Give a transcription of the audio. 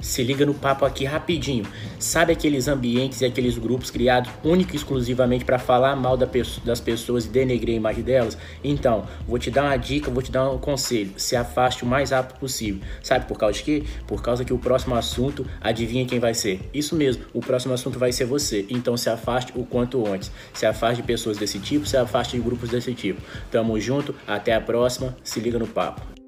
Se liga no papo aqui rapidinho. Sabe aqueles ambientes e aqueles grupos criados único e exclusivamente para falar mal das pessoas e denegrir a imagem delas? Então, vou te dar uma dica, vou te dar um conselho. Se afaste o mais rápido possível. Sabe por causa de quê? Por causa que o próximo assunto, adivinha quem vai ser? Isso mesmo, o próximo assunto vai ser você. Então se afaste o quanto antes. Se afaste de pessoas desse tipo, se afaste de grupos desse tipo. Tamo junto, até a próxima, se liga no papo.